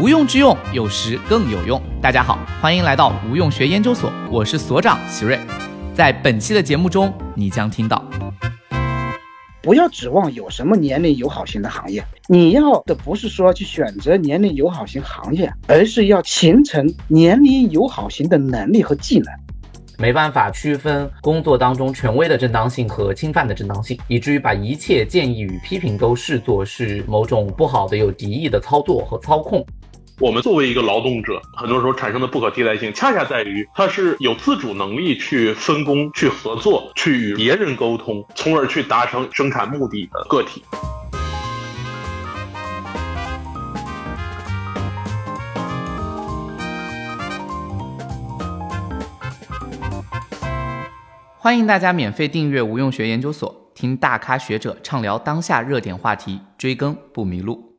无用之用，有时更有用。大家好，欢迎来到无用学研究所，我是所长席瑞。在本期的节目中，你将听到：不要指望有什么年龄友好型的行业，你要的不是说去选择年龄友好型行业，而是要形成年龄友好型的能力和技能。没办法区分工作当中权威的正当性和侵犯的正当性，以至于把一切建议与批评都视作是某种不好的、有敌意的操作和操控。我们作为一个劳动者，很多时候产生的不可替代性，恰恰在于他是有自主能力去分工、去合作、去与别人沟通，从而去达成生产目的的个体。欢迎大家免费订阅无用学研究所，听大咖学者畅聊当下热点话题，追更不迷路。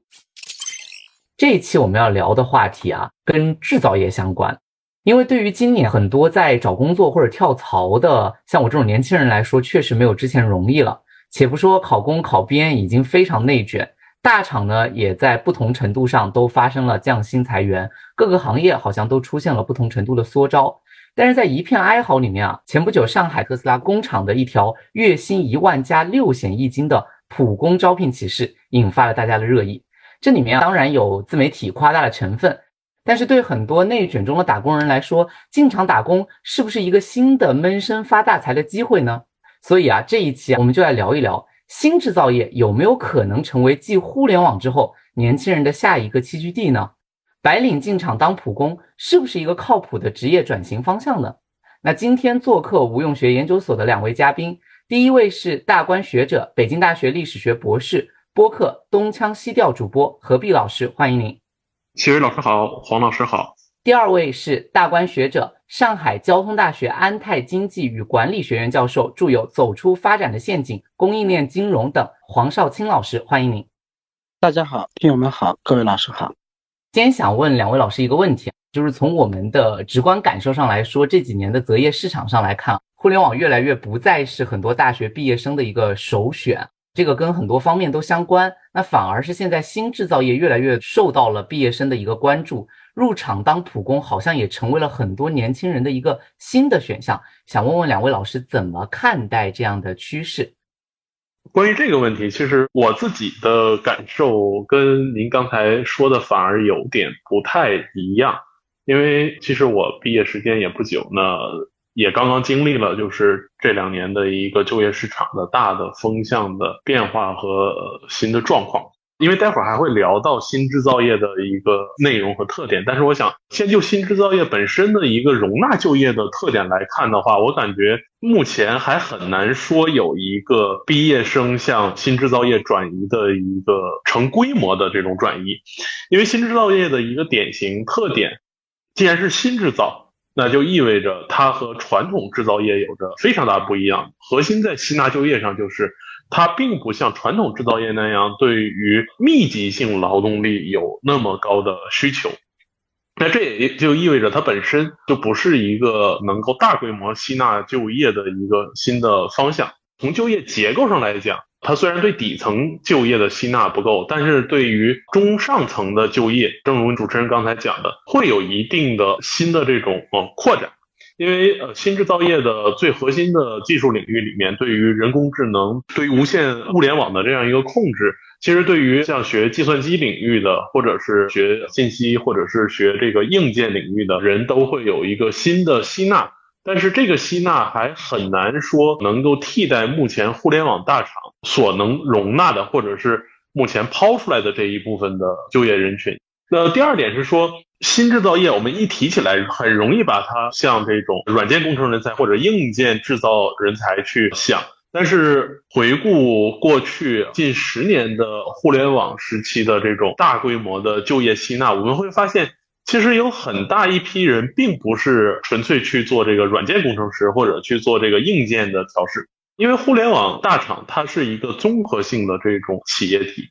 这一期我们要聊的话题啊，跟制造业相关。因为对于今年很多在找工作或者跳槽的，像我这种年轻人来说，确实没有之前容易了。且不说考公考编已经非常内卷，大厂呢也在不同程度上都发生了降薪裁员，各个行业好像都出现了不同程度的缩招。但是在一片哀嚎里面啊，前不久上海特斯拉工厂的一条月薪一万加六险一金的普工招聘启事，引发了大家的热议。这里面当然有自媒体夸大的成分，但是对很多内卷中的打工人来说，进厂打工是不是一个新的闷声发大财的机会呢？所以啊，这一期我们就来聊一聊新制造业有没有可能成为继互联网之后年轻人的下一个栖居地呢？白领进厂当普工是不是一个靠谱的职业转型方向呢？那今天做客无用学研究所的两位嘉宾，第一位是大观学者、北京大学历史学博士、播客东腔西调主播何必老师，欢迎您。齐瑞老师好，黄老师好。第二位是大观学者、上海交通大学安泰经济与管理学院教授，著有《走出发展的陷阱》《供应链金融》等黄少卿老师，欢迎您。大家好，听友们好，各位老师好。今天想问两位老师一个问题，就是从我们的直观感受上来说，这几年的择业市场上来看，互联网越来越不再是很多大学毕业生的一个首选，这个跟很多方面都相关。那反而是现在新制造业越来越受到了毕业生的一个关注，入场当普工好像也成为了很多年轻人的一个新的选项。想问问两位老师怎么看待这样的趋势？关于这个问题，其实我自己的感受跟您刚才说的反而有点不太一样，因为其实我毕业时间也不久，那也刚刚经历了就是这两年的一个就业市场的大的风向的变化和新的状况。因为待会儿还会聊到新制造业的一个内容和特点，但是我想先就新制造业本身的一个容纳就业的特点来看的话，我感觉目前还很难说有一个毕业生向新制造业转移的一个成规模的这种转移，因为新制造业的一个典型特点，既然是新制造，那就意味着它和传统制造业有着非常大不一样，核心在吸纳就业上就是。它并不像传统制造业那样对于密集性劳动力有那么高的需求，那这也就意味着它本身就不是一个能够大规模吸纳就业的一个新的方向。从就业结构上来讲，它虽然对底层就业的吸纳不够，但是对于中上层的就业，正如主持人刚才讲的，会有一定的新的这种呃扩展。因为呃，新制造业的最核心的技术领域里面，对于人工智能、对于无线物联网的这样一个控制，其实对于像学计算机领域的，或者是学信息，或者是学这个硬件领域的人都会有一个新的吸纳。但是这个吸纳还很难说能够替代目前互联网大厂所能容纳的，或者是目前抛出来的这一部分的就业人群。那第二点是说。新制造业，我们一提起来，很容易把它像这种软件工程人才或者硬件制造人才去想。但是回顾过去近十年的互联网时期的这种大规模的就业吸纳，我们会发现，其实有很大一批人并不是纯粹去做这个软件工程师或者去做这个硬件的调试，因为互联网大厂它是一个综合性的这种企业体，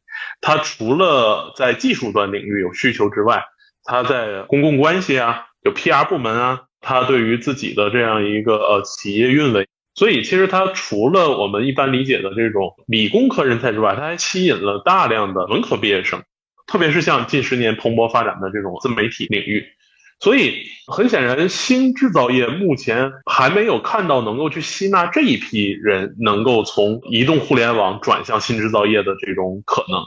它除了在技术端领域有需求之外，他在公共关系啊，有 PR 部门啊，他对于自己的这样一个呃企业运维，所以其实他除了我们一般理解的这种理工科人才之外，他还吸引了大量的文科毕业生。特别是像近十年蓬勃发展的这种自媒体领域。所以很显然，新制造业目前还没有看到能够去吸纳这一批人，能够从移动互联网转向新制造业的这种可能。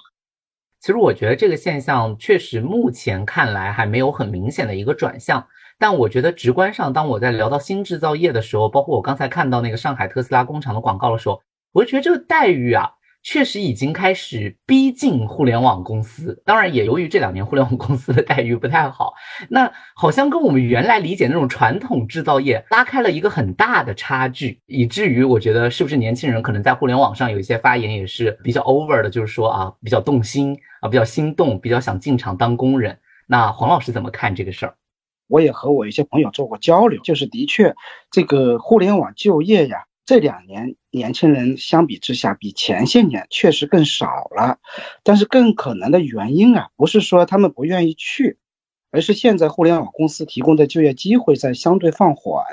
其实我觉得这个现象确实目前看来还没有很明显的一个转向，但我觉得直观上，当我在聊到新制造业的时候，包括我刚才看到那个上海特斯拉工厂的广告的时候，我就觉得这个待遇啊。确实已经开始逼近互联网公司，当然也由于这两年互联网公司的待遇不太好，那好像跟我们原来理解那种传统制造业拉开了一个很大的差距，以至于我觉得是不是年轻人可能在互联网上有一些发言也是比较 over 的，就是说啊比较动心啊比较心动，比较想进厂当工人。那黄老师怎么看这个事儿？我也和我一些朋友做过交流，就是的确这个互联网就业呀。这两年年轻人相比之下，比前些年确实更少了，但是更可能的原因啊，不是说他们不愿意去，而是现在互联网公司提供的就业机会在相对放缓，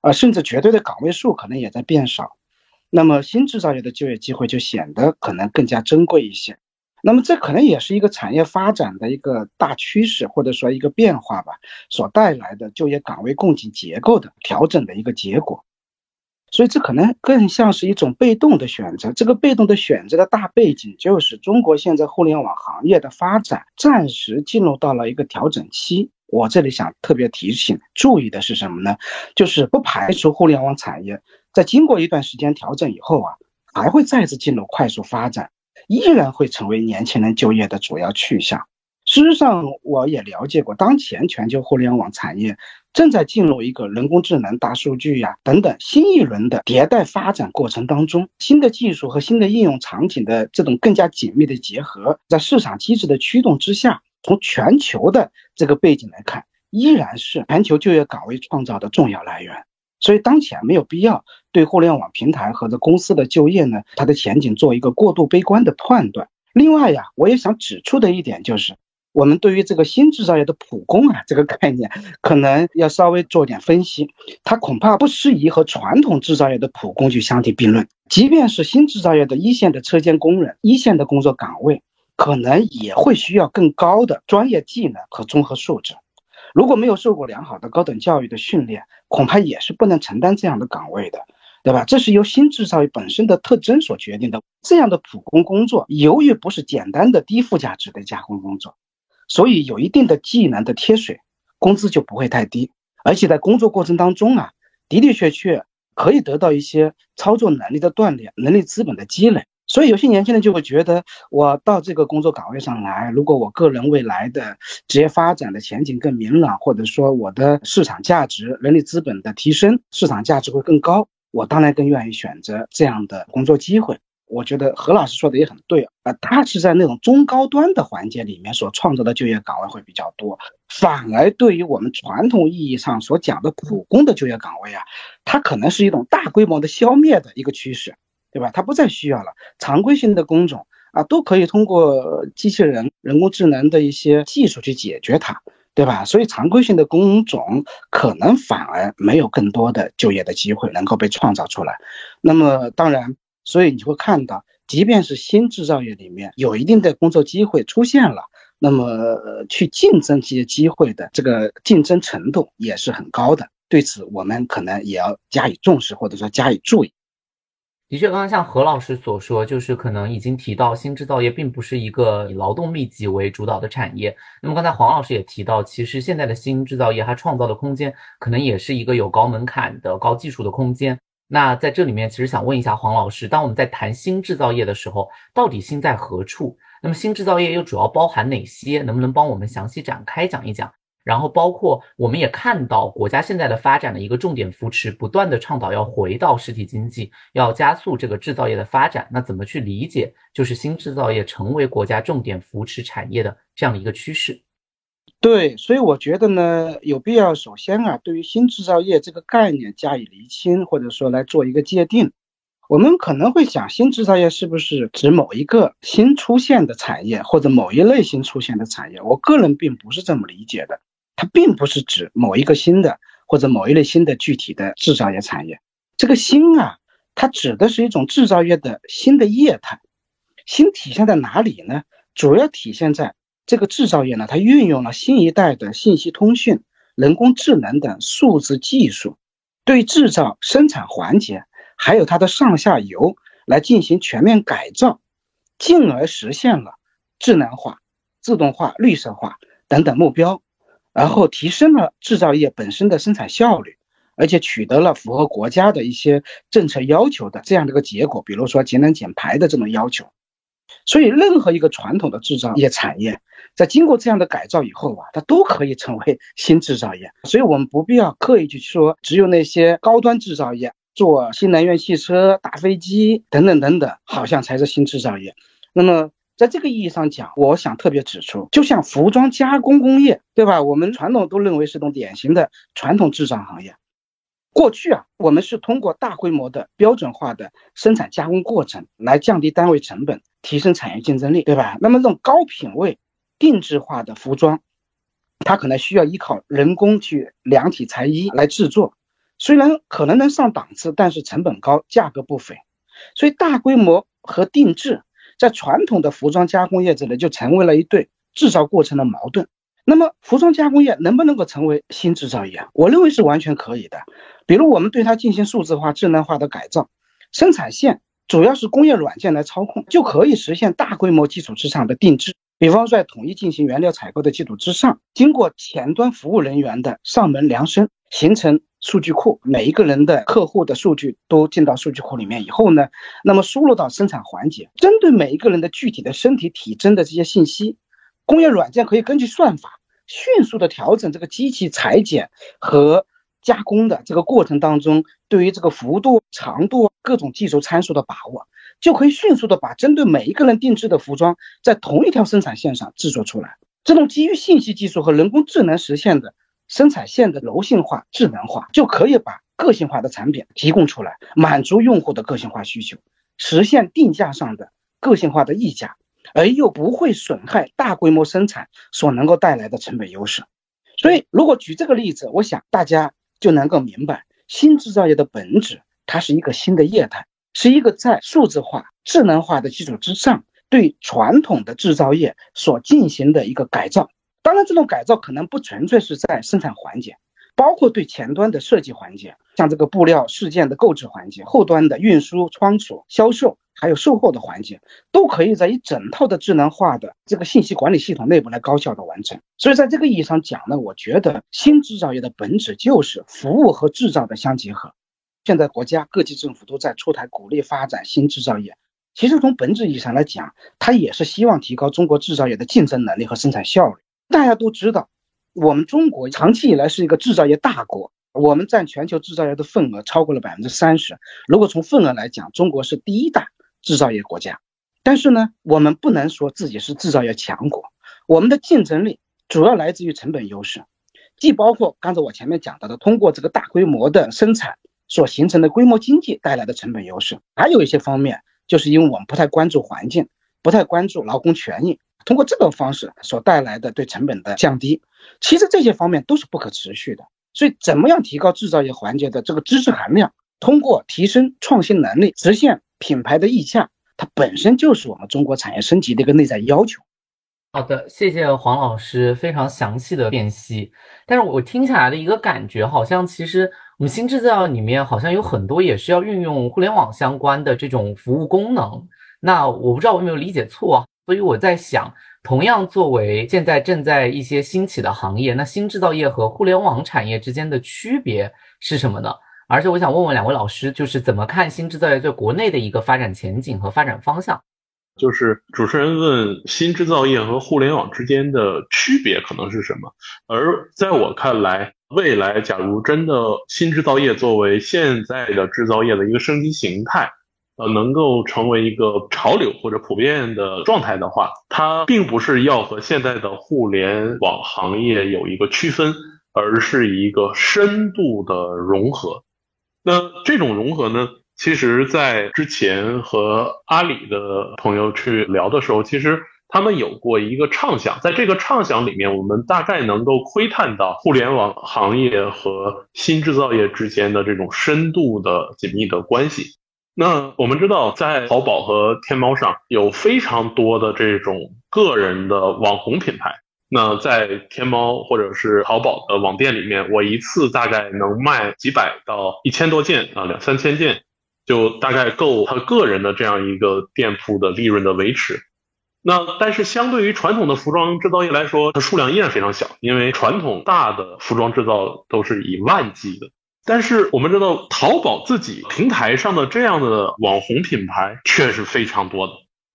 啊，甚至绝对的岗位数可能也在变少，那么新制造业的就业机会就显得可能更加珍贵一些，那么这可能也是一个产业发展的一个大趋势，或者说一个变化吧，所带来的就业岗位供给结构的调整的一个结果。所以这可能更像是一种被动的选择。这个被动的选择的大背景就是中国现在互联网行业的发展暂时进入到了一个调整期。我这里想特别提醒注意的是什么呢？就是不排除互联网产业在经过一段时间调整以后啊，还会再次进入快速发展，依然会成为年轻人就业的主要去向。事实上，我也了解过，当前全球互联网产业正在进入一个人工智能、大数据呀等等新一轮的迭代发展过程当中。新的技术和新的应用场景的这种更加紧密的结合，在市场机制的驱动之下，从全球的这个背景来看，依然是全球就业岗位创造的重要来源。所以，当前没有必要对互联网平台和这公司的就业呢，它的前景做一个过度悲观的判断。另外呀，我也想指出的一点就是。我们对于这个新制造业的普工啊，这个概念可能要稍微做点分析，它恐怕不适宜和传统制造业的普工去相提并论。即便是新制造业的一线的车间工人，一线的工作岗位，可能也会需要更高的专业技能和综合素质。如果没有受过良好的高等教育的训练，恐怕也是不能承担这样的岗位的，对吧？这是由新制造业本身的特征所决定的。这样的普工工作，由于不是简单的低附加值的加工工作。所以有一定的技能的贴水，工资就不会太低，而且在工作过程当中啊，的的确确可以得到一些操作能力的锻炼，能力资本的积累。所以有些年轻人就会觉得，我到这个工作岗位上来，如果我个人未来的职业发展的前景更明朗，或者说我的市场价值、人力资本的提升，市场价值会更高，我当然更愿意选择这样的工作机会。我觉得何老师说的也很对啊，他是在那种中高端的环节里面所创造的就业岗位会比较多，反而对于我们传统意义上所讲的普工的就业岗位啊，它可能是一种大规模的消灭的一个趋势，对吧？它不再需要了，常规性的工种啊都可以通过机器人、人工智能的一些技术去解决它，对吧？所以常规性的工种可能反而没有更多的就业的机会能够被创造出来。那么当然。所以你会看到，即便是新制造业里面有一定的工作机会出现了，那么去竞争这些机会的这个竞争程度也是很高的。对此，我们可能也要加以重视，或者说加以注意。的确，刚刚像何老师所说，就是可能已经提到新制造业并不是一个以劳动密集为主导的产业。那么刚才黄老师也提到，其实现在的新制造业它创造的空间，可能也是一个有高门槛的高技术的空间。那在这里面，其实想问一下黄老师，当我们在谈新制造业的时候，到底新在何处？那么新制造业又主要包含哪些？能不能帮我们详细展开讲一讲？然后包括我们也看到国家现在的发展的一个重点扶持，不断的倡导要回到实体经济，要加速这个制造业的发展。那怎么去理解，就是新制造业成为国家重点扶持产业的这样的一个趋势？对，所以我觉得呢，有必要首先啊，对于新制造业这个概念加以厘清，或者说来做一个界定。我们可能会想，新制造业是不是指某一个新出现的产业，或者某一类新出现的产业？我个人并不是这么理解的，它并不是指某一个新的或者某一类新的具体的制造业产业。这个新啊，它指的是一种制造业的新的业态。新体现在哪里呢？主要体现在。这个制造业呢，它运用了新一代的信息通讯、人工智能等数字技术，对制造生产环节还有它的上下游来进行全面改造，进而实现了智能化、自动化、绿色化等等目标，然后提升了制造业本身的生产效率，而且取得了符合国家的一些政策要求的这样的一个结果，比如说节能减排的这种要求。所以，任何一个传统的制造业产业，在经过这样的改造以后啊，它都可以成为 新制造业。所以我们不必要刻意去说，只有那些高端制造业做新能源汽车、大飞机等等等等，好像才是新制造业。那么，在这个意义上讲，我想特别指出，就像服装加工工业，对吧？我们传统都认为是种典型的传统制造行业。过去啊，我们是通过大规模的标准化的生产加工过程来降低单位成本。提升产业竞争力，对吧？那么这种高品位、定制化的服装，它可能需要依靠人工去量体裁衣来制作，虽然可能能上档次，但是成本高，价格不菲。所以大规模和定制在传统的服装加工业这里就成为了一对制造过程的矛盾。那么服装加工业能不能够成为新制造业？我认为是完全可以的。比如我们对它进行数字化、智能化的改造，生产线。主要是工业软件来操控，就可以实现大规模基础之上的定制。比方说，在统一进行原料采购的基础之上，经过前端服务人员的上门量身，形成数据库，每一个人的客户的数据都进到数据库里面以后呢，那么输入到生产环节，针对每一个人的具体的身体体征的这些信息，工业软件可以根据算法迅速的调整这个机器裁剪和。加工的这个过程当中，对于这个幅度、长度各种技术参数的把握，就可以迅速的把针对每一个人定制的服装，在同一条生产线上制作出来。这种基于信息技术和人工智能实现的生产线的柔性化、智能化，就可以把个性化的产品提供出来，满足用户的个性化需求，实现定价上的个性化的溢价，而又不会损害大规模生产所能够带来的成本优势。所以，如果举这个例子，我想大家。就能够明白，新制造业的本质，它是一个新的业态，是一个在数字化、智能化的基础之上，对传统的制造业所进行的一个改造。当然，这种改造可能不纯粹是在生产环节，包括对前端的设计环节，像这个布料事件的购置环节，后端的运输、仓储、销售。还有售后的环节，都可以在一整套的智能化的这个信息管理系统内部来高效的完成。所以在这个意义上讲呢，我觉得新制造业的本质就是服务和制造的相结合。现在国家各级政府都在出台鼓励发展新制造业，其实从本质意义上来讲，它也是希望提高中国制造业的竞争能力和生产效率。大家都知道，我们中国长期以来是一个制造业大国。我们占全球制造业的份额超过了百分之三十。如果从份额来讲，中国是第一大。制造业国家，但是呢，我们不能说自己是制造业强国。我们的竞争力主要来自于成本优势，既包括刚才我前面讲到的，通过这个大规模的生产所形成的规模经济带来的成本优势，还有一些方面，就是因为我们不太关注环境，不太关注劳工权益，通过这种方式所带来的对成本的降低，其实这些方面都是不可持续的。所以，怎么样提高制造业环节的这个知识含量？通过提升创新能力，实现。品牌的溢价，它本身就是我们中国产业升级的一个内在要求。好的，谢谢黄老师非常详细的辨析。但是我听下来的一个感觉，好像其实我们新制造里面好像有很多也是要运用互联网相关的这种服务功能。那我不知道我有没有理解错，所以我在想，同样作为现在正在一些兴起的行业，那新制造业和互联网产业之间的区别是什么呢？而且我想问问两位老师，就是怎么看新制造业在国内的一个发展前景和发展方向？就是主持人问新制造业和互联网之间的区别可能是什么？而在我看来，未来假如真的新制造业作为现在的制造业的一个升级形态，呃，能够成为一个潮流或者普遍的状态的话，它并不是要和现在的互联网行业有一个区分，而是一个深度的融合。那这种融合呢？其实，在之前和阿里的朋友去聊的时候，其实他们有过一个畅想，在这个畅想里面，我们大概能够窥探到互联网行业和新制造业之间的这种深度的紧密的关系。那我们知道，在淘宝和天猫上有非常多的这种个人的网红品牌。那在天猫或者是淘宝的网店里面，我一次大概能卖几百到一千多件啊，两三千件，就大概够他个人的这样一个店铺的利润的维持。那但是相对于传统的服装制造业来说，它数量依然非常小，因为传统大的服装制造都是以万计的。但是我们知道，淘宝自己平台上的这样的网红品牌却是非常多的。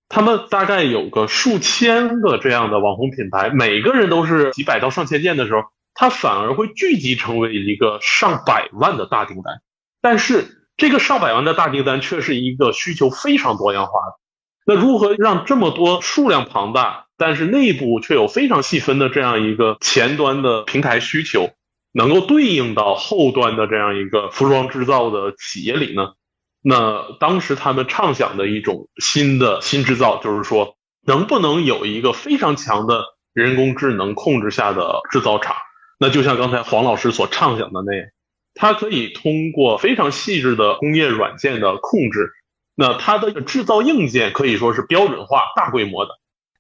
他们大概有个数千个这样的网红品牌，每个人都是几百到上千件的时候，它反而会聚集成为一个上百万的大订单。但是这个上百万的大订单却是一个需求非常多样化的。那如何让这么多数量庞大，但是内部却有非常细分的这样一个前端的平台需求，能够对应到后端的这样一个服装制造的企业里呢？那当时他们畅想的一种新的新制造，就是说，能不能有一个非常强的人工智能控制下的制造厂？那就像刚才黄老师所畅想的那样，它可以通过非常细致的工业软件的控制，那它的制造硬件可以说是标准化、大规模的。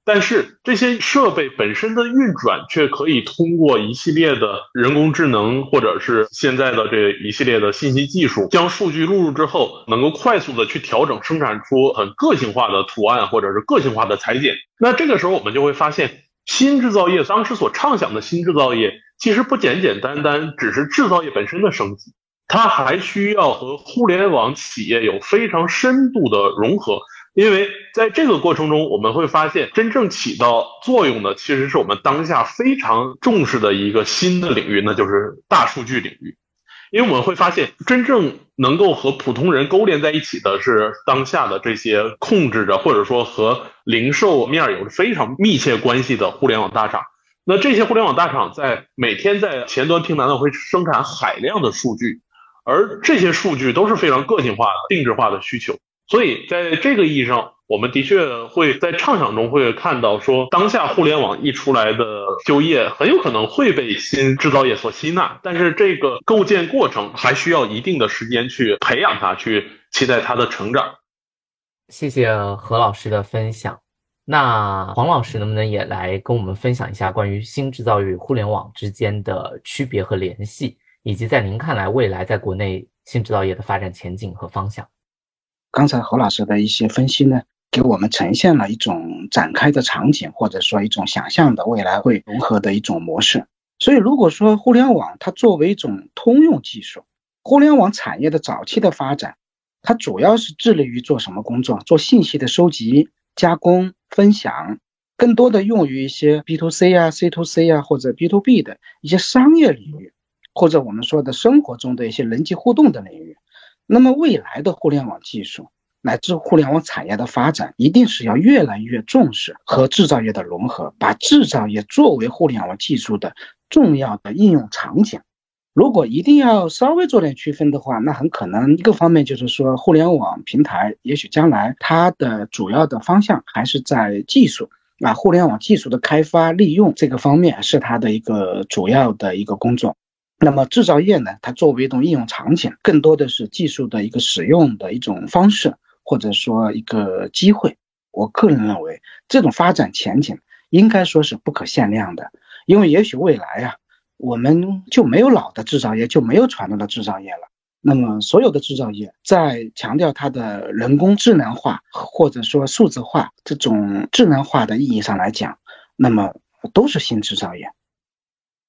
但是这些设备本身的运转却可以通过一系列的人工智能，或者是现在的这一系列的信息技术，将数据录入之后，能够快速的去调整，生产出很个性化的图案，或者是个性化的裁剪。那这个时候，我们就会发现，新制造业当时所畅想的新制造业，其实不简简单单只是制造业本身的升级，它还需要和互联网企业有非常深度的融合。因为在这个过程中，我们会发现，真正起到作用的，其实是我们当下非常重视的一个新的领域，那就是大数据领域。因为我们会发现，真正能够和普通人勾连在一起的是当下的这些控制着，或者说和零售面有着非常密切关系的互联网大厂。那这些互联网大厂在每天在前端平台上会生产海量的数据，而这些数据都是非常个性化的、定制化的需求。所以，在这个意义上，我们的确会在畅想中会看到，说当下互联网一出来的就业很有可能会被新制造业所吸纳，但是这个构建过程还需要一定的时间去培养它，去期待它的成长。谢谢何老师的分享。那黄老师能不能也来跟我们分享一下关于新制造与互联网之间的区别和联系，以及在您看来未来在国内新制造业的发展前景和方向？刚才何老师的一些分析呢，给我们呈现了一种展开的场景，或者说一种想象的未来会融合的一种模式。所以，如果说互联网它作为一种通用技术，互联网产业的早期的发展，它主要是致力于做什么工作？做信息的收集、加工、分享，更多的用于一些 B to C 啊、C to C 啊或者 B to B 的一些商业领域，或者我们说的生活中的一些人际互动的领域。那么未来的互联网技术乃至互联网产业的发展，一定是要越来越重视和制造业的融合，把制造业作为互联网技术的重要的应用场景。如果一定要稍微做点区分的话，那很可能一个方面就是说，互联网平台也许将来它的主要的方向还是在技术啊，互联网技术的开发利用这个方面是它的一个主要的一个工作。那么制造业呢？它作为一种应用场景，更多的是技术的一个使用的一种方式，或者说一个机会。我个人认为，这种发展前景应该说是不可限量的。因为也许未来呀，我们就没有老的制造业，就没有传统的制造业了。那么所有的制造业在强调它的人工智能化，或者说数字化这种智能化的意义上来讲，那么都是新制造业。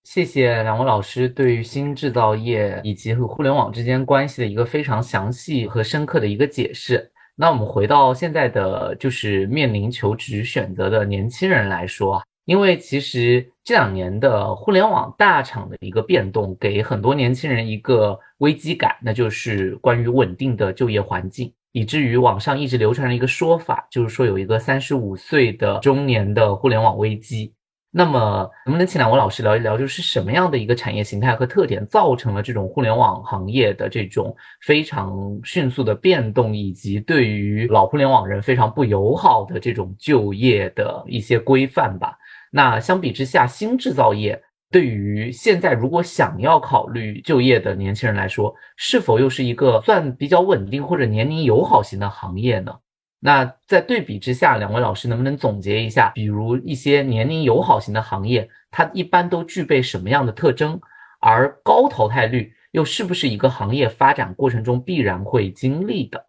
谢谢两位老师对于新制造业以及和互联网之间关系的一个非常详细和深刻的一个解释。那我们回到现在的就是面临求职选择的年轻人来说啊，因为其实这两年的互联网大厂的一个变动，给很多年轻人一个危机感，那就是关于稳定的就业环境，以至于网上一直流传着一个说法，就是说有一个三十五岁的中年的互联网危机。那么，能不能请两位老师聊一聊，就是什么样的一个产业形态和特点，造成了这种互联网行业的这种非常迅速的变动，以及对于老互联网人非常不友好的这种就业的一些规范吧？那相比之下，新制造业。对于现在如果想要考虑就业的年轻人来说，是否又是一个算比较稳定或者年龄友好型的行业呢？那在对比之下，两位老师能不能总结一下，比如一些年龄友好型的行业，它一般都具备什么样的特征？而高淘汰率又是不是一个行业发展过程中必然会经历的？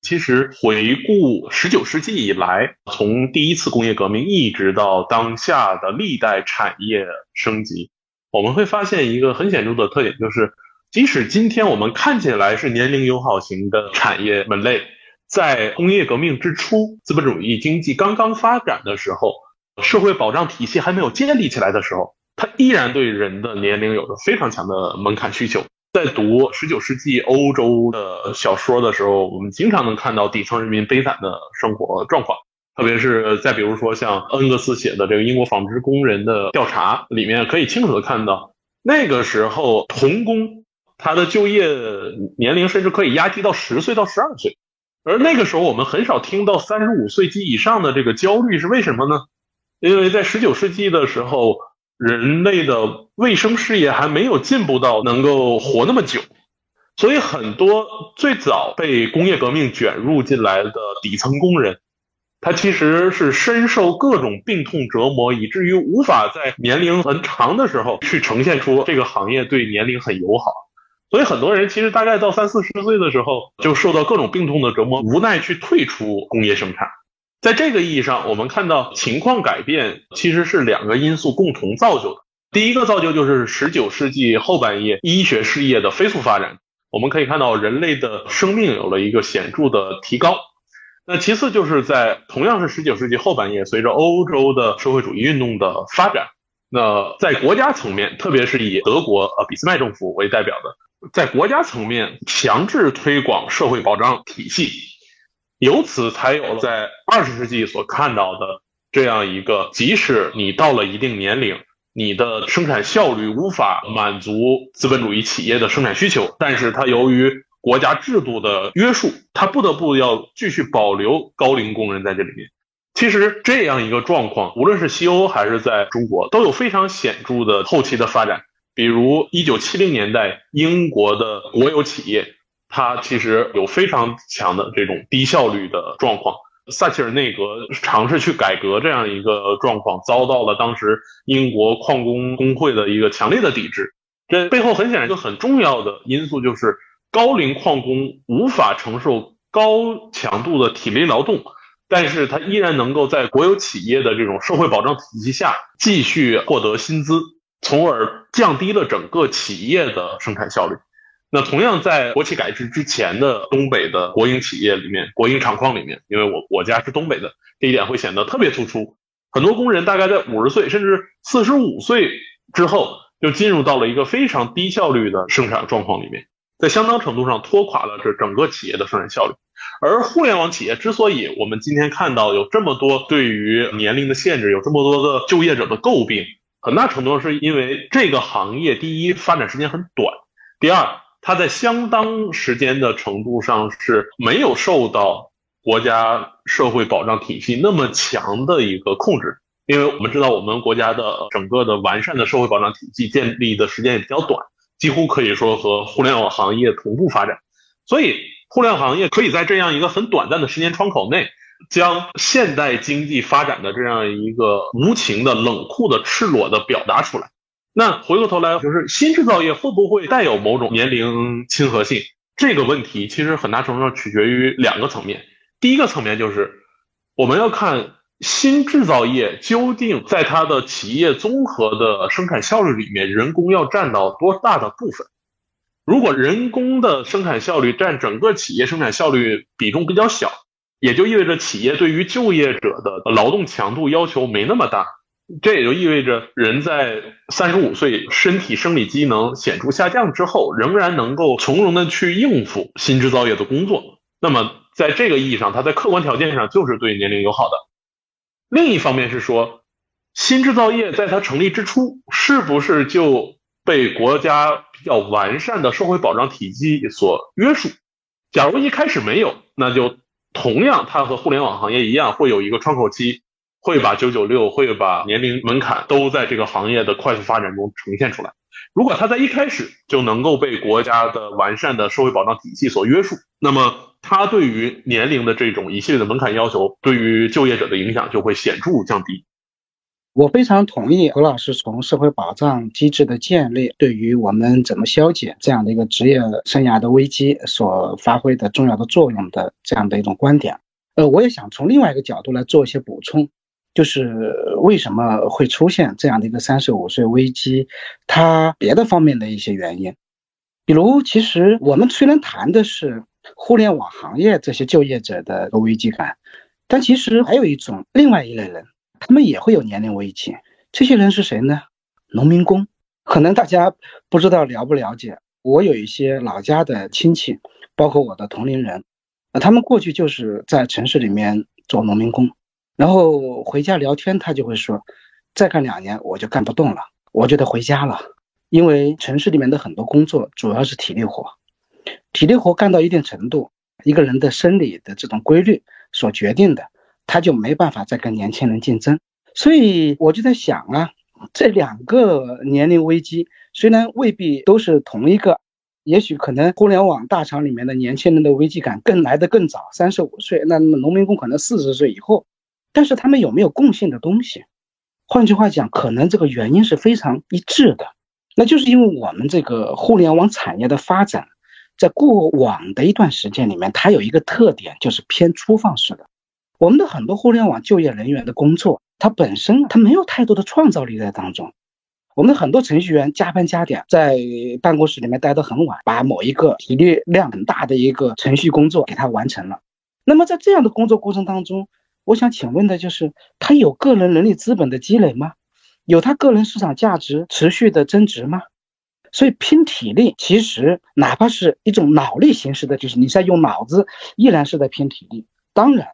其实回顾十九世纪以来，从第一次工业革命一直到当下的历代产业升级，我们会发现一个很显著的特点，就是即使今天我们看起来是年龄友好型的产业门类。在工业革命之初，资本主义经济刚刚发展的时候，社会保障体系还没有建立起来的时候，它依然对人的年龄有着非常强的门槛需求。在读十九世纪欧洲的小说的时候，我们经常能看到底层人民悲惨的生活状况，特别是再比如说像恩格斯写的这个英国纺织工人的调查里面，可以清楚的看到，那个时候童工他的就业年龄甚至可以压低到十岁到十二岁。而那个时候，我们很少听到三十五岁及以上的这个焦虑是为什么呢？因为在十九世纪的时候，人类的卫生事业还没有进步到能够活那么久，所以很多最早被工业革命卷入进来的底层工人，他其实是深受各种病痛折磨，以至于无法在年龄很长的时候去呈现出这个行业对年龄很友好。所以很多人其实大概到三四十岁的时候，就受到各种病痛的折磨，无奈去退出工业生产。在这个意义上，我们看到情况改变其实是两个因素共同造就的。第一个造就就是十九世纪后半叶医学事业的飞速发展，我们可以看到人类的生命有了一个显著的提高。那其次就是在同样是十九世纪后半叶，随着欧洲的社会主义运动的发展，那在国家层面，特别是以德国呃俾斯麦政府为代表的。在国家层面强制推广社会保障体系，由此才有了在二十世纪所看到的这样一个：即使你到了一定年龄，你的生产效率无法满足资本主义企业的生产需求，但是它由于国家制度的约束，它不得不要继续保留高龄工人在这里面。其实这样一个状况，无论是西欧还是在中国，都有非常显著的后期的发展。比如，一九七零年代，英国的国有企业，它其实有非常强的这种低效率的状况。撒切尔内阁尝试去改革这样一个状况，遭到了当时英国矿工工会的一个强烈的抵制。这背后很显然一个很重要的因素就是，高龄矿工无法承受高强度的体力劳动，但是他依然能够在国有企业的这种社会保障体系下继续获得薪资。从而降低了整个企业的生产效率。那同样在国企改制之前的东北的国营企业里面，国营厂矿里面，因为我我家是东北的，这一点会显得特别突出。很多工人大概在五十岁甚至四十五岁之后，就进入到了一个非常低效率的生产状况里面，在相当程度上拖垮了这整个企业的生产效率。而互联网企业之所以我们今天看到有这么多对于年龄的限制，有这么多的就业者的诟病。很大程度上是因为这个行业，第一发展时间很短，第二它在相当时间的程度上是没有受到国家社会保障体系那么强的一个控制。因为我们知道，我们国家的整个的完善的社会保障体系建立的时间也比较短，几乎可以说和互联网行业同步发展，所以互联网行业可以在这样一个很短暂的时间窗口内。将现代经济发展的这样一个无情的、冷酷的、赤裸的表达出来。那回过头来，就是新制造业会不会带有某种年龄亲和性？这个问题其实很大程度上取决于两个层面。第一个层面就是我们要看新制造业究竟在它的企业综合的生产效率里面，人工要占到多大的部分。如果人工的生产效率占整个企业生产效率比重比较小。也就意味着企业对于就业者的劳动强度要求没那么大，这也就意味着人在三十五岁身体生理机能显著下降之后，仍然能够从容的去应付新制造业的工作。那么在这个意义上，它在客观条件上就是对年龄友好的。另一方面是说，新制造业在它成立之初，是不是就被国家比较完善的社会保障体系所约束？假如一开始没有，那就。同样，它和互联网行业一样，会有一个窗口期，会把九九六，会把年龄门槛都在这个行业的快速发展中呈现出来。如果它在一开始就能够被国家的完善的社会保障体系所约束，那么它对于年龄的这种一系列的门槛要求，对于就业者的影响就会显著降低。我非常同意何老师从社会保障机制的建立，对于我们怎么消解这样的一个职业生涯的危机所发挥的重要的作用的这样的一种观点。呃，我也想从另外一个角度来做一些补充，就是为什么会出现这样的一个三十五岁危机，它别的方面的一些原因，比如，其实我们虽然谈的是互联网行业这些就业者的危机感，但其实还有一种另外一类人。他们也会有年龄危机，这些人是谁呢？农民工，可能大家不知道了不了解。我有一些老家的亲戚，包括我的同龄人，那他们过去就是在城市里面做农民工，然后回家聊天，他就会说，再干两年我就干不动了，我就得回家了，因为城市里面的很多工作主要是体力活，体力活干到一定程度，一个人的生理的这种规律所决定的。他就没办法再跟年轻人竞争，所以我就在想啊，这两个年龄危机虽然未必都是同一个，也许可能互联网大厂里面的年轻人的危机感更来得更早，三十五岁，那农民工可能四十岁以后，但是他们有没有共性的东西？换句话讲，可能这个原因是非常一致的，那就是因为我们这个互联网产业的发展，在过往的一段时间里面，它有一个特点，就是偏粗放式的。我们的很多互联网就业人员的工作，它本身它没有太多的创造力在当中。我们的很多程序员加班加点，在办公室里面待得很晚，把某一个体力量很大的一个程序工作给他完成了。那么在这样的工作过程当中，我想请问的就是，他有个人能力资本的积累吗？有他个人市场价值持续的增值吗？所以拼体力，其实哪怕是一种脑力形式的，就是你在用脑子，依然是在拼体力。当然。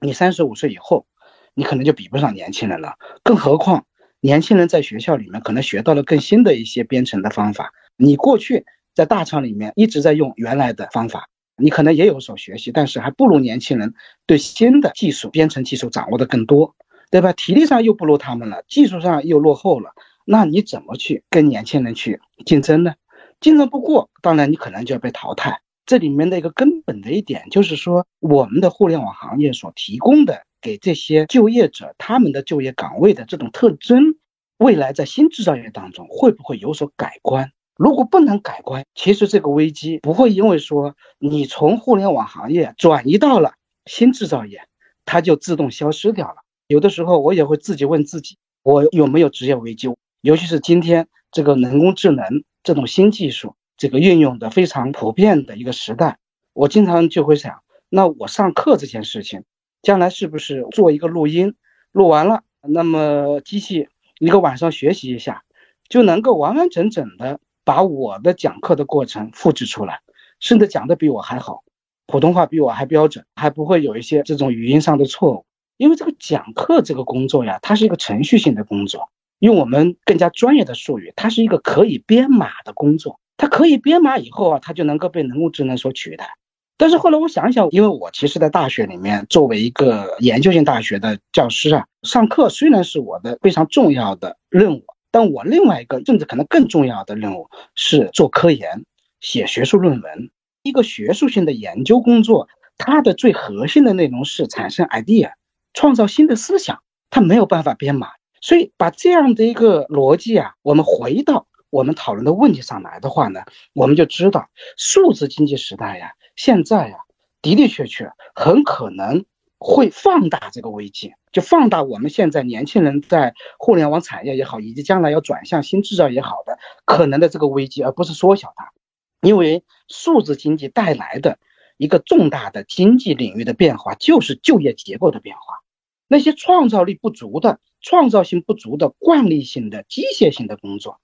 你三十五岁以后，你可能就比不上年轻人了。更何况，年轻人在学校里面可能学到了更新的一些编程的方法。你过去在大厂里面一直在用原来的方法，你可能也有所学习，但是还不如年轻人对新的技术、编程技术掌握的更多，对吧？体力上又不如他们了，技术上又落后了，那你怎么去跟年轻人去竞争呢？竞争不过，当然你可能就要被淘汰。这里面的一个根本的一点就是说，我们的互联网行业所提供的给这些就业者他们的就业岗位的这种特征，未来在新制造业当中会不会有所改观？如果不能改观，其实这个危机不会因为说你从互联网行业转移到了新制造业，它就自动消失掉了。有的时候我也会自己问自己，我有没有职业危机？尤其是今天这个人工智能这种新技术。这个运用的非常普遍的一个时代，我经常就会想，那我上课这件事情，将来是不是做一个录音，录完了，那么机器一个晚上学习一下，就能够完完整整的把我的讲课的过程复制出来，甚至讲的比我还好，普通话比我还标准，还不会有一些这种语音上的错误。因为这个讲课这个工作呀，它是一个程序性的工作，用我们更加专业的术语，它是一个可以编码的工作。它可以编码以后啊，它就能够被人工智能所取代。但是后来我想想，因为我其实在大学里面作为一个研究性大学的教师啊，上课虽然是我的非常重要的任务，但我另外一个甚至可能更重要的任务是做科研、写学术论文。一个学术性的研究工作，它的最核心的内容是产生 idea，创造新的思想，它没有办法编码。所以把这样的一个逻辑啊，我们回到。我们讨论的问题上来的话呢，我们就知道数字经济时代呀，现在呀的的确确很可能会放大这个危机，就放大我们现在年轻人在互联网产业也好，以及将来要转向新制造也好的可能的这个危机，而不是缩小它。因为数字经济带来的一个重大的经济领域的变化，就是就业结构的变化。那些创造力不足的、创造性不足的、惯例性的、机械性的工作。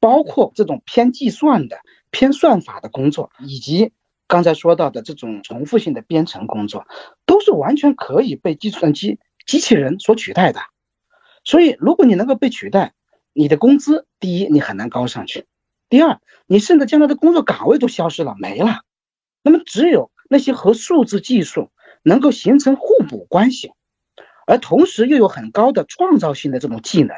包括这种偏计算的、偏算法的工作，以及刚才说到的这种重复性的编程工作，都是完全可以被计算机、机器人所取代的。所以，如果你能够被取代，你的工资第一你很难高上去，第二你甚至将来的工作岗位都消失了、没了。那么，只有那些和数字技术能够形成互补关系，而同时又有很高的创造性的这种技能。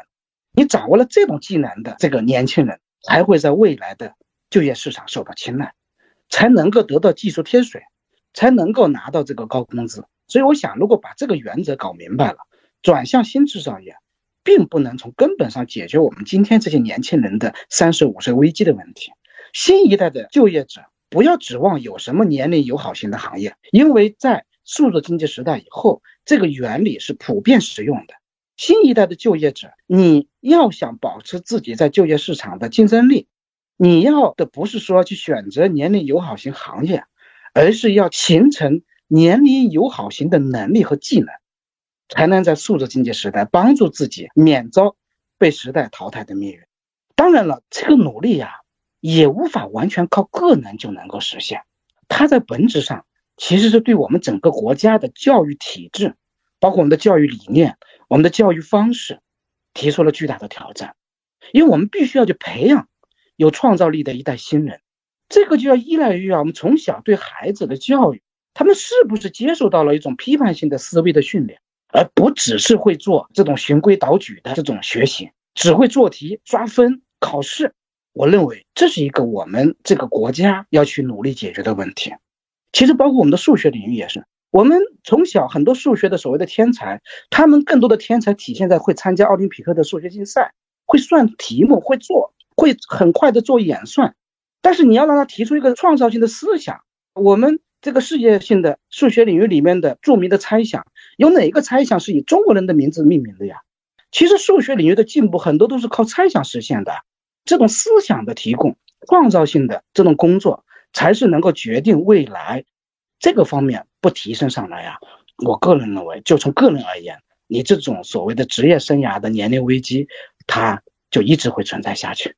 你掌握了这种技能的这个年轻人，才会在未来的就业市场受到青睐，才能够得到技术贴水，才能够拿到这个高工资。所以，我想，如果把这个原则搞明白了，转向新制造业，并不能从根本上解决我们今天这些年轻人的三十五岁危机的问题。新一代的就业者不要指望有什么年龄友好型的行业，因为在数字经济时代以后，这个原理是普遍实用的。新一代的就业者，你要想保持自己在就业市场的竞争力，你要的不是说去选择年龄友好型行业，而是要形成年龄友好型的能力和技能，才能在数字经济时代帮助自己免遭被时代淘汰的命运。当然了，这个努力呀。也无法完全靠个人就能够实现，它在本质上其实是对我们整个国家的教育体制，包括我们的教育理念、我们的教育方式，提出了巨大的挑战。因为我们必须要去培养有创造力的一代新人，这个就要依赖于啊，我们从小对孩子的教育，他们是不是接受到了一种批判性的思维的训练，而不只是会做这种循规蹈矩的这种学习，只会做题、刷分、考试。我认为这是一个我们这个国家要去努力解决的问题。其实，包括我们的数学领域也是。我们从小很多数学的所谓的天才，他们更多的天才体现在会参加奥林匹克的数学竞赛，会算题目，会做，会很快的做演算。但是你要让他提出一个创造性的思想，我们这个世界性的数学领域里面的著名的猜想，有哪个猜想是以中国人的名字命名的呀？其实数学领域的进步很多都是靠猜想实现的。这种思想的提供、创造性的这种工作，才是能够决定未来。这个方面不提升上来呀，我个人认为，就从个人而言，你这种所谓的职业生涯的年龄危机，它就一直会存在下去。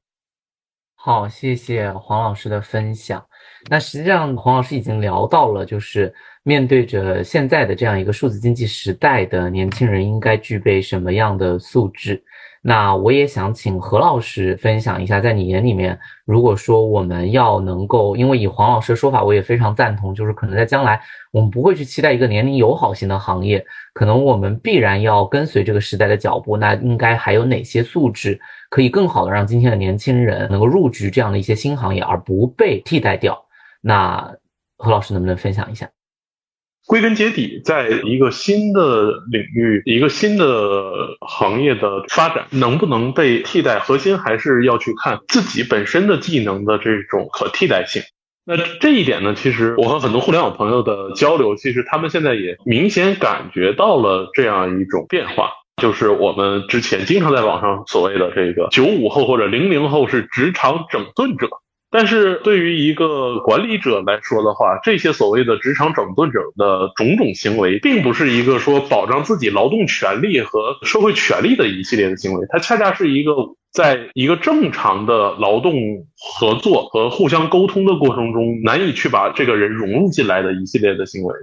好，谢谢黄老师的分享。那实际上，黄老师已经聊到了，就是面对着现在的这样一个数字经济时代的年轻人，应该具备什么样的素质。那我也想请何老师分享一下，在你眼里面，如果说我们要能够，因为以黄老师的说法，我也非常赞同，就是可能在将来，我们不会去期待一个年龄友好型的行业，可能我们必然要跟随这个时代的脚步。那应该还有哪些素质可以更好的让今天的年轻人能够入局这样的一些新行业，而不被替代掉？那何老师能不能分享一下？归根结底，在一个新的领域、一个新的行业的发展，能不能被替代，核心还是要去看自己本身的技能的这种可替代性。那这一点呢，其实我和很多互联网朋友的交流，其实他们现在也明显感觉到了这样一种变化，就是我们之前经常在网上所谓的这个九五后或者零零后是职场整顿者。但是对于一个管理者来说的话，这些所谓的职场整顿者的种种行为，并不是一个说保障自己劳动权利和社会权利的一系列的行为，它恰恰是一个在一个正常的劳动合作和互相沟通的过程中，难以去把这个人融入进来的一系列的行为，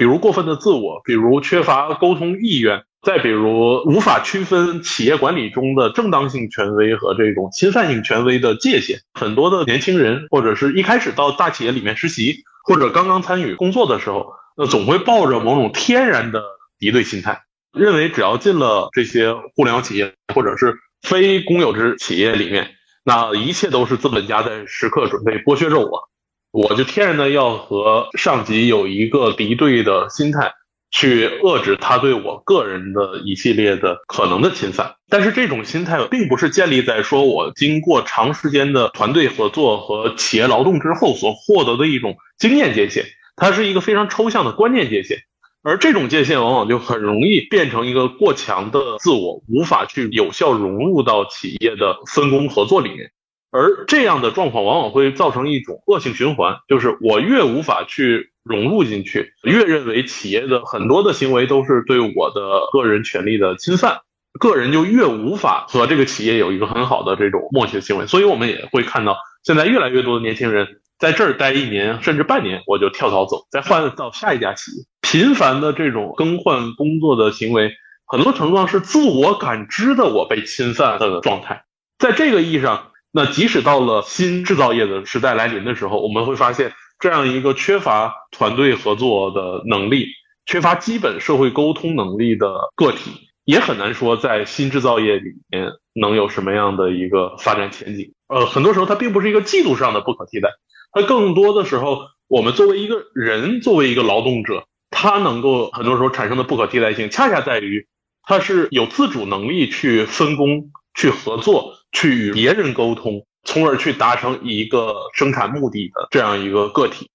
比如过分的自我，比如缺乏沟通意愿。再比如，无法区分企业管理中的正当性权威和这种侵犯性权威的界限。很多的年轻人，或者是一开始到大企业里面实习，或者刚刚参与工作的时候，那总会抱着某种天然的敌对心态，认为只要进了这些互联网企业或者是非公有制企业里面，那一切都是资本家在时刻准备剥削着我，我就天然的要和上级有一个敌对的心态。去遏制他对我个人的一系列的可能的侵犯，但是这种心态并不是建立在说我经过长时间的团队合作和企业劳动之后所获得的一种经验界限，它是一个非常抽象的观念界限，而这种界限往往就很容易变成一个过强的自我，无法去有效融入到企业的分工合作里面。而这样的状况往往会造成一种恶性循环，就是我越无法去融入进去，越认为企业的很多的行为都是对我的个人权利的侵犯，个人就越无法和这个企业有一个很好的这种默契的行为。所以我们也会看到，现在越来越多的年轻人在这儿待一年甚至半年，我就跳槽走，再换到下一家企业。频繁的这种更换工作的行为，很多程度上是自我感知的我被侵犯的状态。在这个意义上。那即使到了新制造业的时代来临的时候，我们会发现这样一个缺乏团队合作的能力、缺乏基本社会沟通能力的个体，也很难说在新制造业里面能有什么样的一个发展前景。呃，很多时候它并不是一个技术上的不可替代，它更多的时候，我们作为一个人，作为一个劳动者，他能够很多时候产生的不可替代性，恰恰在于他是有自主能力去分工、去合作、去与别人沟通。从而去达成一个生产目的的这样一个个体。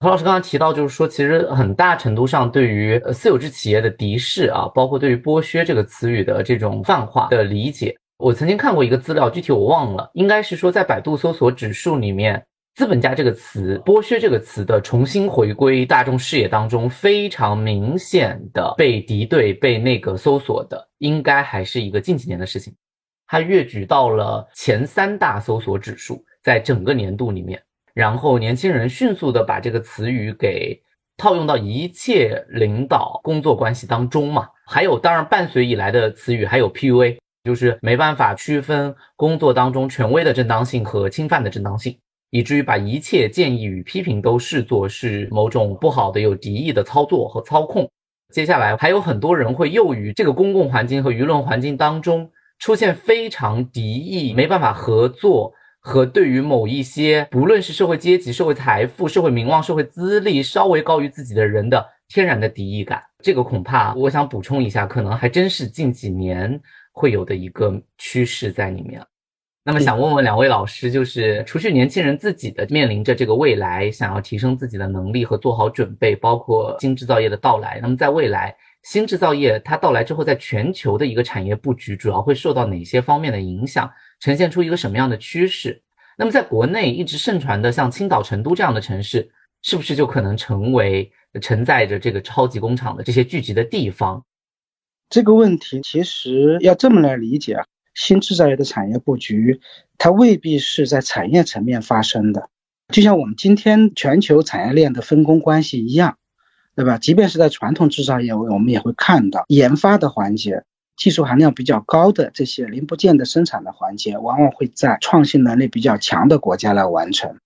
何老师刚刚提到，就是说，其实很大程度上对于私有制企业的敌视啊，包括对于剥削这个词语的这种泛化的理解，我曾经看过一个资料，具体我忘了，应该是说在百度搜索指数里面，“资本家”这个词、“剥削”这个词的重新回归大众视野当中，非常明显的被敌对、被那个搜索的，应该还是一个近几年的事情。它跃举到了前三大搜索指数，在整个年度里面，然后年轻人迅速的把这个词语给套用到一切领导工作关系当中嘛。还有，当然伴随以来的词语还有 PUA，就是没办法区分工作当中权威的正当性和侵犯的正当性，以至于把一切建议与批评都视作是某种不好的、有敌意的操作和操控。接下来还有很多人会囿于这个公共环境和舆论环境当中。出现非常敌意、没办法合作和对于某一些不论是社会阶级、社会财富、社会名望、社会资历稍微高于自己的人的天然的敌意感，这个恐怕我想补充一下，可能还真是近几年会有的一个趋势在里面。那么想问问两位老师，就是除去年轻人自己的面临着这个未来，想要提升自己的能力和做好准备，包括新制造业的到来，那么在未来。新制造业它到来之后，在全球的一个产业布局主要会受到哪些方面的影响？呈现出一个什么样的趋势？那么在国内一直盛传的像青岛、成都这样的城市，是不是就可能成为承载着这个超级工厂的这些聚集的地方？这个问题其实要这么来理解啊，新制造业的产业布局，它未必是在产业层面发生的，就像我们今天全球产业链的分工关系一样。对吧？即便是在传统制造业，我们也会看到研发的环节、技术含量比较高的这些零部件的生产的环节，往往会在创新能力比较强的国家来完成。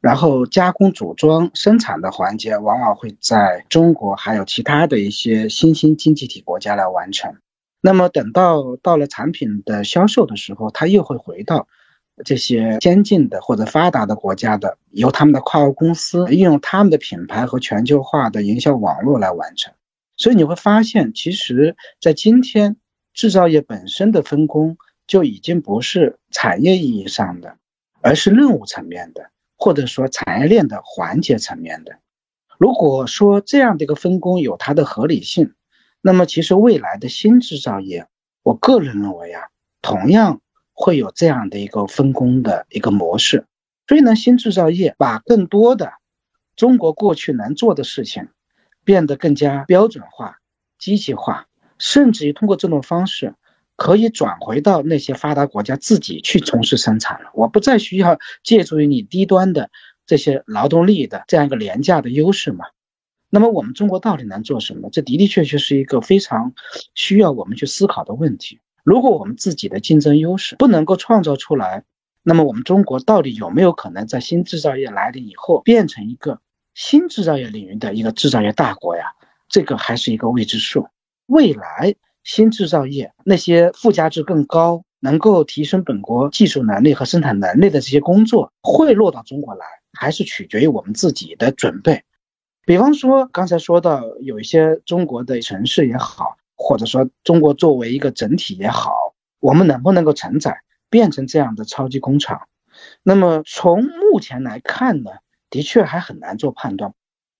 然后加工组装生产的环节，往往会在中国还有其他的一些新兴经济体国家来完成。那么等到到了产品的销售的时候，它又会回到。这些先进的或者发达的国家的，由他们的跨国公司运用他们的品牌和全球化的营销网络来完成。所以你会发现，其实，在今天，制造业本身的分工就已经不是产业意义上的，而是任务层面的，或者说产业链的环节层面的。如果说这样的一个分工有它的合理性，那么其实未来的新制造业，我个人认为啊，同样。会有这样的一个分工的一个模式，所以呢，新制造业把更多的中国过去能做的事情变得更加标准化、机器化，甚至于通过这种方式可以转回到那些发达国家自己去从事生产了。我不再需要借助于你低端的这些劳动力的这样一个廉价的优势嘛？那么我们中国到底能做什么？这的的确确是一个非常需要我们去思考的问题。如果我们自己的竞争优势不能够创造出来，那么我们中国到底有没有可能在新制造业来临以后变成一个新制造业领域的一个制造业大国呀？这个还是一个未知数。未来新制造业那些附加值更高、能够提升本国技术能力和生产能力的这些工作会落到中国来，还是取决于我们自己的准备。比方说刚才说到有一些中国的城市也好。或者说，中国作为一个整体也好，我们能不能够承载变成这样的超级工厂？那么从目前来看呢，的确还很难做判断。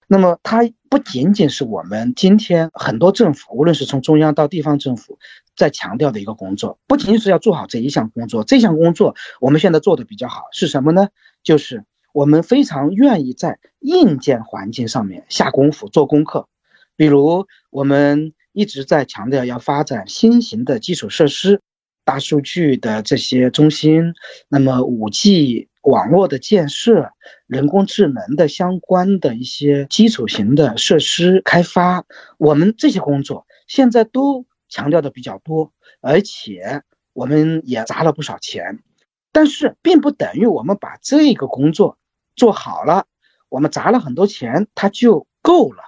那么它不仅仅是我们今天很多政府，无论是从中央到地方政府，在强调的一个工作，不仅仅是要做好这一项工作。这项工作我们现在做的比较好是什么呢？就是我们非常愿意在硬件环境上面下功夫做功课，比如我们。一直在强调要发展新型的基础设施，大数据的这些中心，那么五 G 网络的建设，人工智能的相关的一些基础型的设施开发，我们这些工作现在都强调的比较多，而且我们也砸了不少钱，但是并不等于我们把这个工作做好了，我们砸了很多钱，它就够了。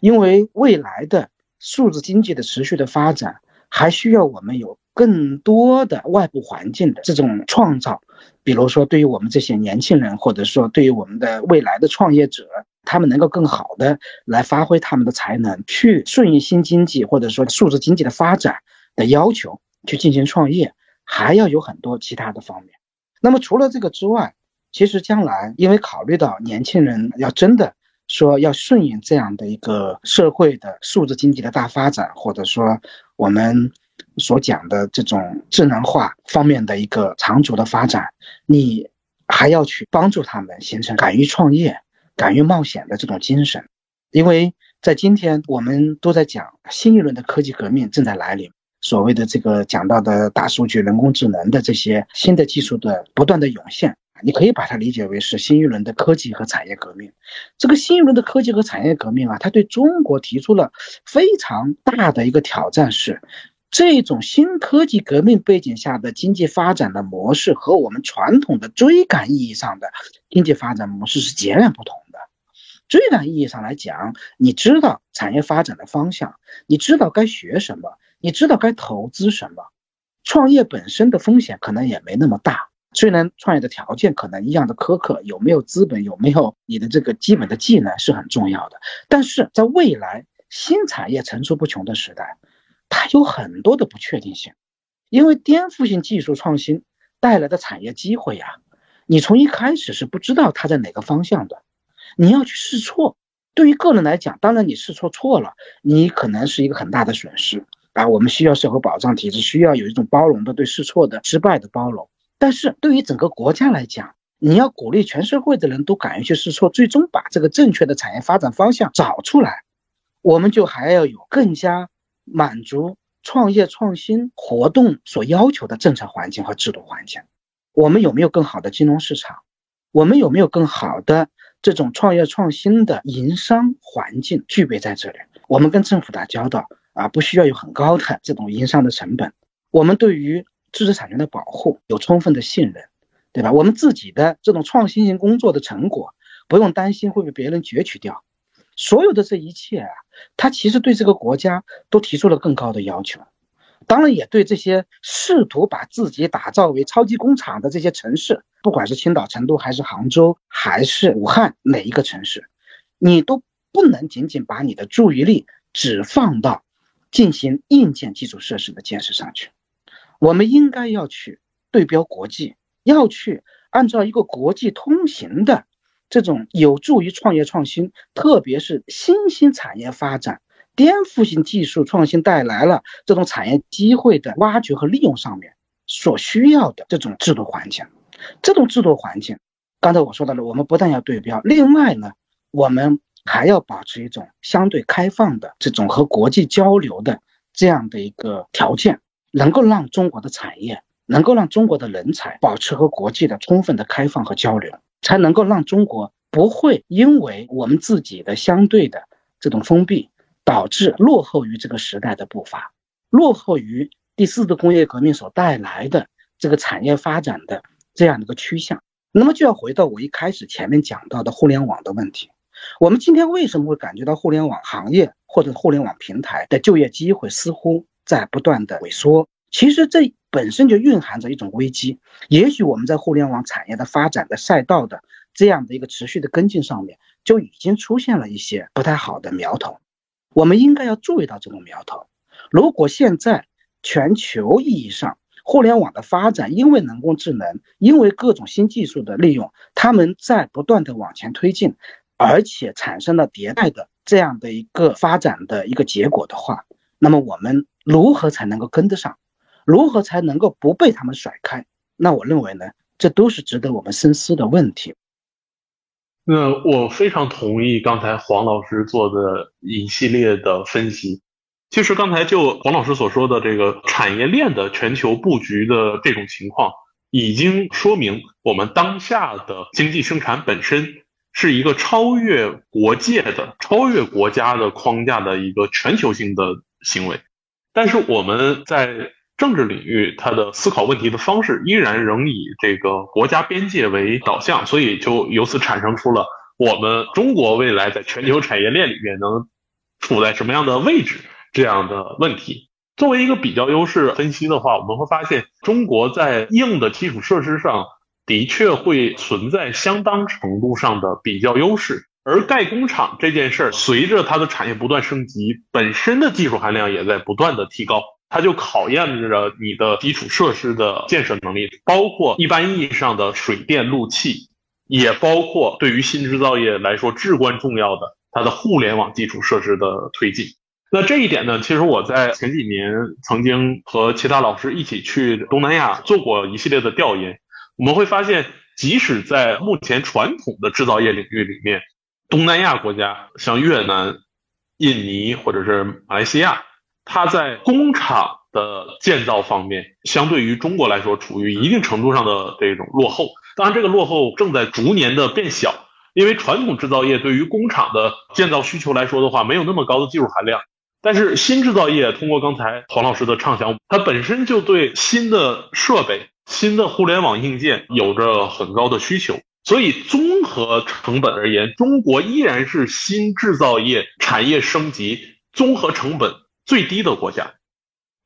因为未来的数字经济的持续的发展，还需要我们有更多的外部环境的这种创造。比如说，对于我们这些年轻人，或者说对于我们的未来的创业者，他们能够更好的来发挥他们的才能，去顺应新经济或者说数字经济的发展的要求去进行创业，还要有很多其他的方面。那么除了这个之外，其实将来因为考虑到年轻人要真的说要顺应这样的一个社会的数字经济的大发展，或者说我们。所讲的这种智能化方面的一个长足的发展，你还要去帮助他们形成敢于创业、敢于冒险的这种精神，因为在今天我们都在讲新一轮的科技革命正在来临，所谓的这个讲到的大数据、人工智能的这些新的技术的不断的涌现，你可以把它理解为是新一轮的科技和产业革命。这个新一轮的科技和产业革命啊，它对中国提出了非常大的一个挑战是。这种新科技革命背景下的经济发展的模式和我们传统的追赶意义上的经济发展模式是截然不同的。追赶意义上来讲，你知道产业发展的方向，你知道该学什么，你知道该投资什么。创业本身的风险可能也没那么大，虽然创业的条件可能一样的苛刻，有没有资本，有没有你的这个基本的技能是很重要的。但是在未来新产业层出不穷的时代。它有很多的不确定性，因为颠覆性技术创新带来的产业机会呀，你从一开始是不知道它在哪个方向的，你要去试错。对于个人来讲，当然你试错错了，你可能是一个很大的损失啊。我们需要社会保障体制，需要有一种包容的对试错的失败的包容。但是对于整个国家来讲，你要鼓励全社会的人都敢于去试错，最终把这个正确的产业发展方向找出来，我们就还要有更加。满足创业创新活动所要求的政策环境和制度环境，我们有没有更好的金融市场？我们有没有更好的这种创业创新的营商环境具备在这里？我们跟政府打交道啊，不需要有很高的这种营商的成本。我们对于知识产权的保护有充分的信任，对吧？我们自己的这种创新型工作的成果不用担心会被别人攫取掉。所有的这一切啊，他其实对这个国家都提出了更高的要求，当然也对这些试图把自己打造为超级工厂的这些城市，不管是青岛、成都，还是杭州，还是武汉，哪一个城市，你都不能仅仅把你的注意力只放到进行硬件基础设施的建设上去，我们应该要去对标国际，要去按照一个国际通行的。这种有助于创业创新，特别是新兴产业发展、颠覆性技术创新带来了这种产业机会的挖掘和利用上面所需要的这种制度环境。这种制度环境，刚才我说到了，我们不但要对标，另外呢，我们还要保持一种相对开放的这种和国际交流的这样的一个条件，能够让中国的产业，能够让中国的人才保持和国际的充分的开放和交流。才能够让中国不会因为我们自己的相对的这种封闭，导致落后于这个时代的步伐，落后于第四次工业革命所带来的这个产业发展的这样的一个趋向。那么就要回到我一开始前面讲到的互联网的问题。我们今天为什么会感觉到互联网行业或者互联网平台的就业机会似乎在不断的萎缩？其实这本身就蕴含着一种危机。也许我们在互联网产业的发展的赛道的这样的一个持续的跟进上面，就已经出现了一些不太好的苗头。我们应该要注意到这种苗头。如果现在全球意义上互联网的发展，因为人工智能，因为各种新技术的利用，他们在不断的往前推进，而且产生了迭代的这样的一个发展的一个结果的话，那么我们如何才能够跟得上？如何才能够不被他们甩开？那我认为呢，这都是值得我们深思的问题。那我非常同意刚才黄老师做的一系列的分析。其实刚才就黄老师所说的这个产业链的全球布局的这种情况，已经说明我们当下的经济生产本身是一个超越国界的、超越国家的框架的一个全球性的行为。但是我们在政治领域，它的思考问题的方式依然仍以这个国家边界为导向，所以就由此产生出了我们中国未来在全球产业链里面能处在什么样的位置这样的问题。作为一个比较优势分析的话，我们会发现中国在硬的基础设施上的确会存在相当程度上的比较优势。而盖工厂这件事儿，随着它的产业不断升级，本身的技术含量也在不断的提高，它就考验着你的基础设施的建设能力，包括一般意义上的水电路气，也包括对于新制造业来说至关重要的它的互联网基础设施的推进。那这一点呢，其实我在前几年曾经和其他老师一起去东南亚做过一系列的调研，我们会发现，即使在目前传统的制造业领域里面，东南亚国家像越南、印尼或者是马来西亚，它在工厂的建造方面，相对于中国来说，处于一定程度上的这种落后。当然，这个落后正在逐年的变小，因为传统制造业对于工厂的建造需求来说的话，没有那么高的技术含量。但是新制造业通过刚才黄老师的畅想，它本身就对新的设备、新的互联网硬件有着很高的需求。所以，综合成本而言，中国依然是新制造业产业升级综合成本最低的国家。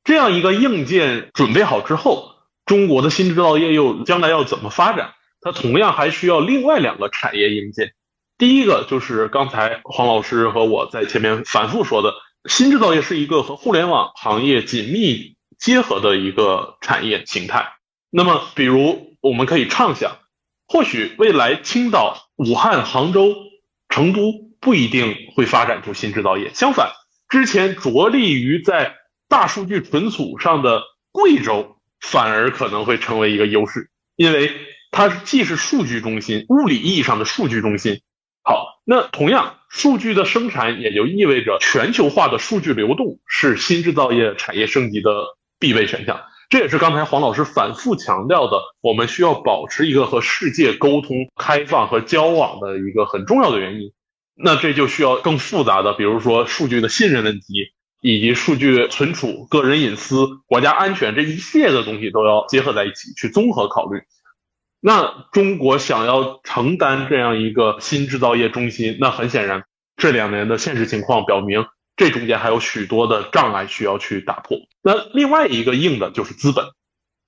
这样一个硬件准备好之后，中国的新制造业又将来要怎么发展？它同样还需要另外两个产业硬件。第一个就是刚才黄老师和我在前面反复说的，新制造业是一个和互联网行业紧密结合的一个产业形态。那么，比如我们可以畅想。或许未来青岛、武汉、杭州、成都不一定会发展出新制造业，相反，之前着力于在大数据存储上的贵州反而可能会成为一个优势，因为它既是数据中心，物理意义上的数据中心。好，那同样，数据的生产也就意味着全球化的数据流动是新制造业产业升级的必备选项。这也是刚才黄老师反复强调的，我们需要保持一个和世界沟通、开放和交往的一个很重要的原因。那这就需要更复杂的，比如说数据的信任问题，以及数据存储、个人隐私、国家安全这一系列的东西都要结合在一起去综合考虑。那中国想要承担这样一个新制造业中心，那很显然，这两年的现实情况表明。这中间还有许多的障碍需要去打破。那另外一个硬的就是资本，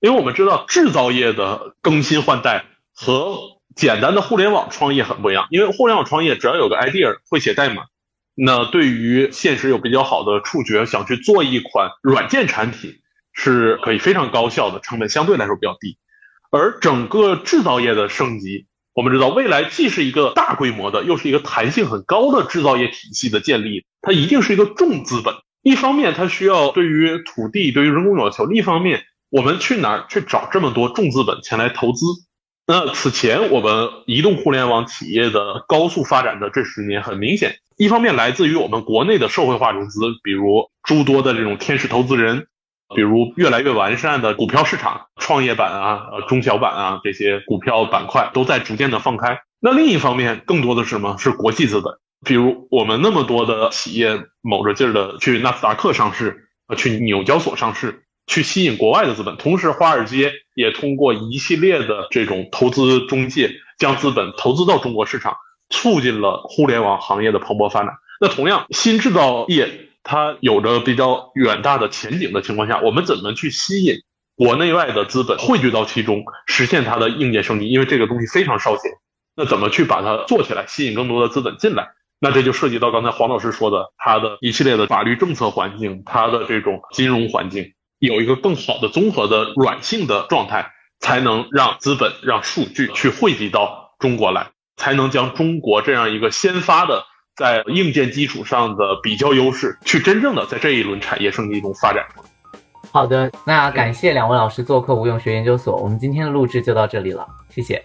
因为我们知道制造业的更新换代和简单的互联网创业很不一样。因为互联网创业只要有个 idea 会写代码，那对于现实有比较好的触觉，想去做一款软件产品是可以非常高效的，成本相对来说比较低。而整个制造业的升级，我们知道未来既是一个大规模的，又是一个弹性很高的制造业体系的建立。它一定是一个重资本，一方面它需要对于土地、对于人工要求；另一方面，我们去哪儿去找这么多重资本前来投资？那此前我们移动互联网企业的高速发展的这十年，很明显，一方面来自于我们国内的社会化融资，比如诸多的这种天使投资人，比如越来越完善的股票市场，创业板啊、呃中小板啊这些股票板块都在逐渐的放开。那另一方面，更多的是什么？是国际资本。比如我们那么多的企业卯着劲儿的去纳斯达克上市，呃，去纽交所上市，去吸引国外的资本。同时，华尔街也通过一系列的这种投资中介，将资本投资到中国市场，促进了互联网行业的蓬勃发展。那同样，新制造业它有着比较远大的前景的情况下，我们怎么去吸引国内外的资本汇聚到其中，实现它的硬件升级？因为这个东西非常烧钱。那怎么去把它做起来，吸引更多的资本进来？那这就涉及到刚才黄老师说的，它的一系列的法律政策环境，它的这种金融环境，有一个更好的综合的软性的状态，才能让资本、让数据去汇集到中国来，才能将中国这样一个先发的在硬件基础上的比较优势，去真正的在这一轮产业升级中发展。好的，那感谢两位老师做客无用学研究所，我们今天的录制就到这里了，谢谢。